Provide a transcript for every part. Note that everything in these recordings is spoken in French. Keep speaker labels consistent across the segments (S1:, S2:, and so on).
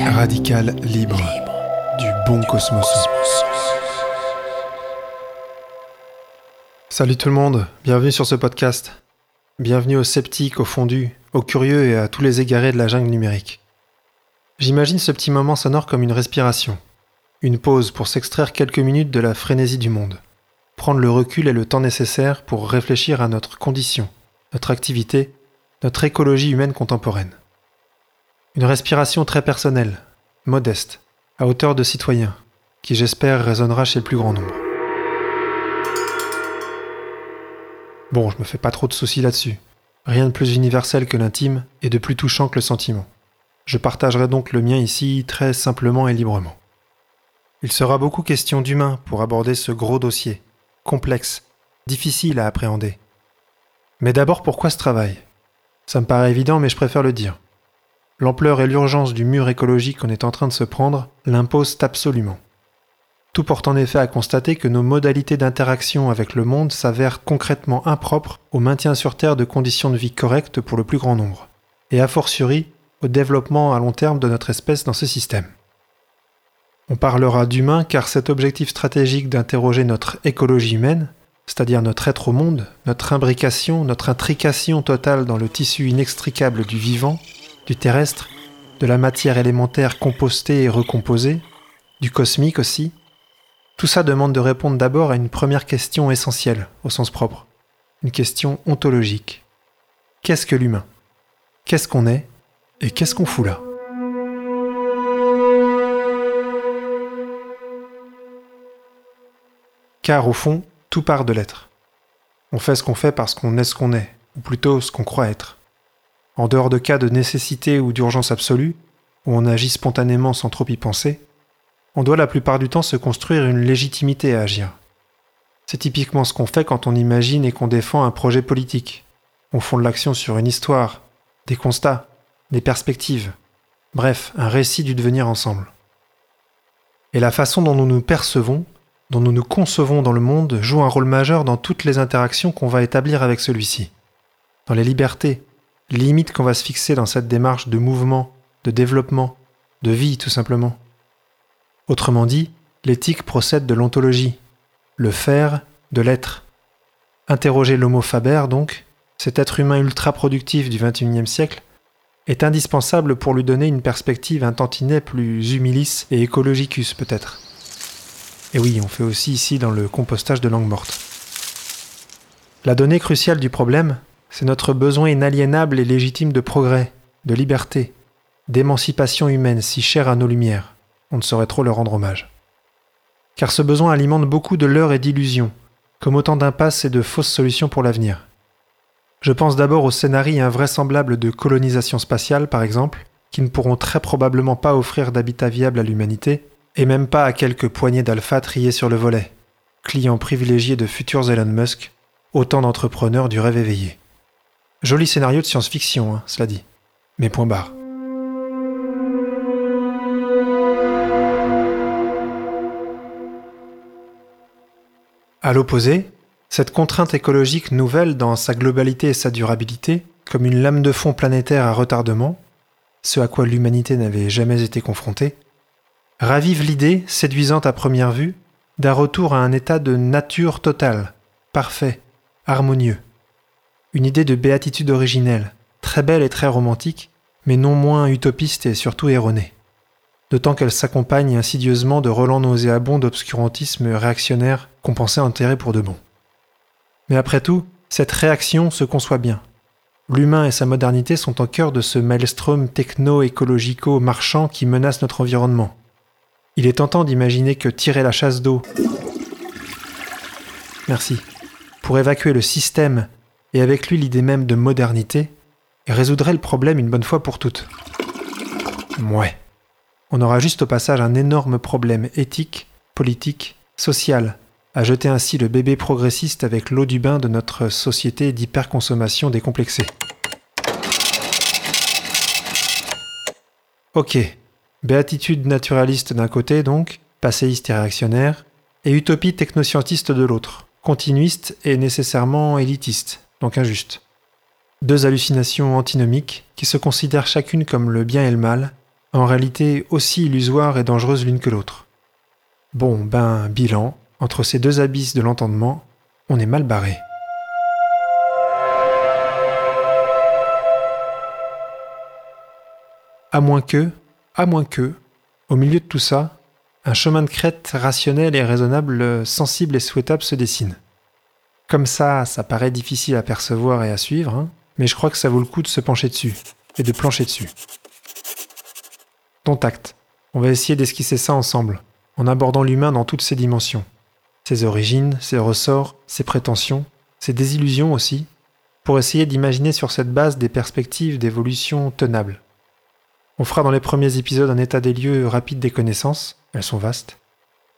S1: Radical, libre, du bon cosmos. Salut tout le monde, bienvenue sur ce podcast. Bienvenue aux sceptiques, aux fondus, aux curieux et à tous les égarés de la jungle numérique. J'imagine ce petit moment sonore comme une respiration, une pause pour s'extraire quelques minutes de la frénésie du monde, prendre le recul et le temps nécessaire pour réfléchir à notre condition, notre activité, notre écologie humaine contemporaine. Une respiration très personnelle, modeste, à hauteur de citoyen, qui j'espère résonnera chez le plus grand nombre. Bon, je me fais pas trop de soucis là-dessus. Rien de plus universel que l'intime et de plus touchant que le sentiment. Je partagerai donc le mien ici très simplement et librement. Il sera beaucoup question d'humain pour aborder ce gros dossier, complexe, difficile à appréhender. Mais d'abord pourquoi ce travail? Ça me paraît évident mais je préfère le dire. L'ampleur et l'urgence du mur écologique qu'on est en train de se prendre l'imposent absolument. Tout porte en effet à constater que nos modalités d'interaction avec le monde s'avèrent concrètement impropres au maintien sur Terre de conditions de vie correctes pour le plus grand nombre, et a fortiori au développement à long terme de notre espèce dans ce système. On parlera d'humain car cet objectif stratégique d'interroger notre écologie humaine, c'est-à-dire notre être au monde, notre imbrication, notre intrication totale dans le tissu inextricable du vivant, du terrestre, de la matière élémentaire compostée et recomposée, du cosmique aussi, tout ça demande de répondre d'abord à une première question essentielle, au sens propre, une question ontologique. Qu'est-ce que l'humain? Qu'est-ce qu'on est? Et qu'est-ce qu'on fout là? Car au fond, tout part de l'être. On fait ce qu'on fait parce qu'on est ce qu'on est, ou plutôt ce qu'on croit être. En dehors de cas de nécessité ou d'urgence absolue, où on agit spontanément sans trop y penser, on doit la plupart du temps se construire une légitimité à agir. C'est typiquement ce qu'on fait quand on imagine et qu'on défend un projet politique. On fonde l'action sur une histoire, des constats, des perspectives, bref, un récit du devenir ensemble. Et la façon dont nous nous percevons dont nous nous concevons dans le monde joue un rôle majeur dans toutes les interactions qu'on va établir avec celui-ci. Dans les libertés, les limites qu'on va se fixer dans cette démarche de mouvement, de développement, de vie tout simplement. Autrement dit, l'éthique procède de l'ontologie, le faire de l'être. Interroger l'homo faber, donc, cet être humain ultra productif du XXIe siècle, est indispensable pour lui donner une perspective un tantinet plus humilis et écologicus peut-être. Et oui, on fait aussi ici dans le compostage de langue morte. La donnée cruciale du problème, c'est notre besoin inaliénable et légitime de progrès, de liberté, d'émancipation humaine si chère à nos lumières. On ne saurait trop leur rendre hommage. Car ce besoin alimente beaucoup de leurres et d'illusions, comme autant d'impasses et de fausses solutions pour l'avenir. Je pense d'abord aux scénarios invraisemblables de colonisation spatiale, par exemple, qui ne pourront très probablement pas offrir d'habitat viable à l'humanité, et même pas à quelques poignées d'alpha triés sur le volet, clients privilégiés de futurs Elon Musk, autant d'entrepreneurs du rêve éveillé. Joli scénario de science-fiction, hein, cela dit. Mais point barre. À l'opposé, cette contrainte écologique nouvelle dans sa globalité et sa durabilité, comme une lame de fond planétaire à retardement, ce à quoi l'humanité n'avait jamais été confrontée, ravive l'idée, séduisante à première vue, d'un retour à un état de nature totale, parfait, harmonieux. Une idée de béatitude originelle, très belle et très romantique, mais non moins utopiste et surtout erronée. D'autant qu'elle s'accompagne insidieusement de relents nauséabonds d'obscurantisme réactionnaire qu'on pensait enterrer pour de bon. Mais après tout, cette réaction se conçoit bien. L'humain et sa modernité sont au cœur de ce maelstrom techno-écologico-marchand qui menace notre environnement, il est tentant d'imaginer que tirer la chasse d'eau, merci, pour évacuer le système et avec lui l'idée même de modernité, résoudrait le problème une bonne fois pour toutes. Ouais. On aura juste au passage un énorme problème éthique, politique, social, à jeter ainsi le bébé progressiste avec l'eau du bain de notre société d'hyperconsommation décomplexée. Ok, Béatitude naturaliste d'un côté donc, passéiste et réactionnaire, et utopie technoscientiste de l'autre, continuiste et nécessairement élitiste, donc injuste. Deux hallucinations antinomiques qui se considèrent chacune comme le bien et le mal, en réalité aussi illusoires et dangereuses l'une que l'autre. Bon, ben, bilan, entre ces deux abysses de l'entendement, on est mal barré. À moins que, à moins que, au milieu de tout ça, un chemin de crête rationnel et raisonnable, sensible et souhaitable se dessine. Comme ça, ça paraît difficile à percevoir et à suivre, hein, mais je crois que ça vaut le coup de se pencher dessus et de plancher dessus. Ton On va essayer d'esquisser ça ensemble, en abordant l'humain dans toutes ses dimensions. Ses origines, ses ressorts, ses prétentions, ses désillusions aussi, pour essayer d'imaginer sur cette base des perspectives d'évolution tenables. On fera dans les premiers épisodes un état des lieux rapide des connaissances, elles sont vastes,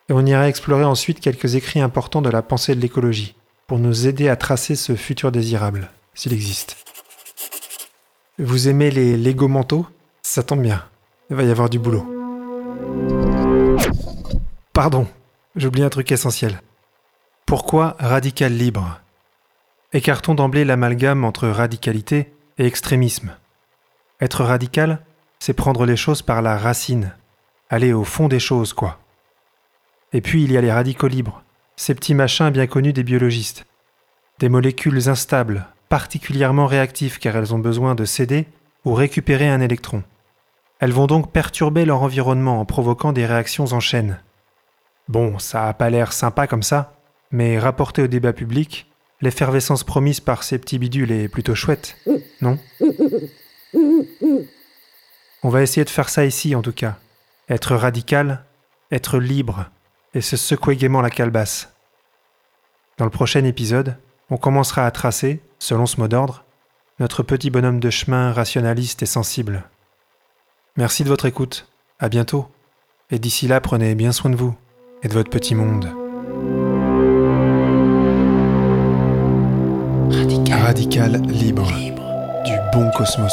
S1: et on ira explorer ensuite quelques écrits importants de la pensée de l'écologie, pour nous aider à tracer ce futur désirable, s'il existe. Vous aimez les Lego mentaux Ça tombe bien, il va y avoir du boulot. Pardon, j'oublie un truc essentiel. Pourquoi radical libre? Écartons d'emblée l'amalgame entre radicalité et extrémisme. Être radical, c'est prendre les choses par la racine, aller au fond des choses, quoi. Et puis il y a les radicaux libres, ces petits machins bien connus des biologistes. Des molécules instables, particulièrement réactives car elles ont besoin de céder ou récupérer un électron. Elles vont donc perturber leur environnement en provoquant des réactions en chaîne. Bon, ça a pas l'air sympa comme ça, mais rapporté au débat public, l'effervescence promise par ces petits bidules est plutôt chouette, non? On va essayer de faire ça ici en tout cas. Être radical, être libre, et se secouer gaiement la calebasse. Dans le prochain épisode, on commencera à tracer, selon ce mot d'ordre, notre petit bonhomme de chemin rationaliste et sensible. Merci de votre écoute, à bientôt, et d'ici là prenez bien soin de vous et de votre petit monde. Radical, libre, du bon cosmos.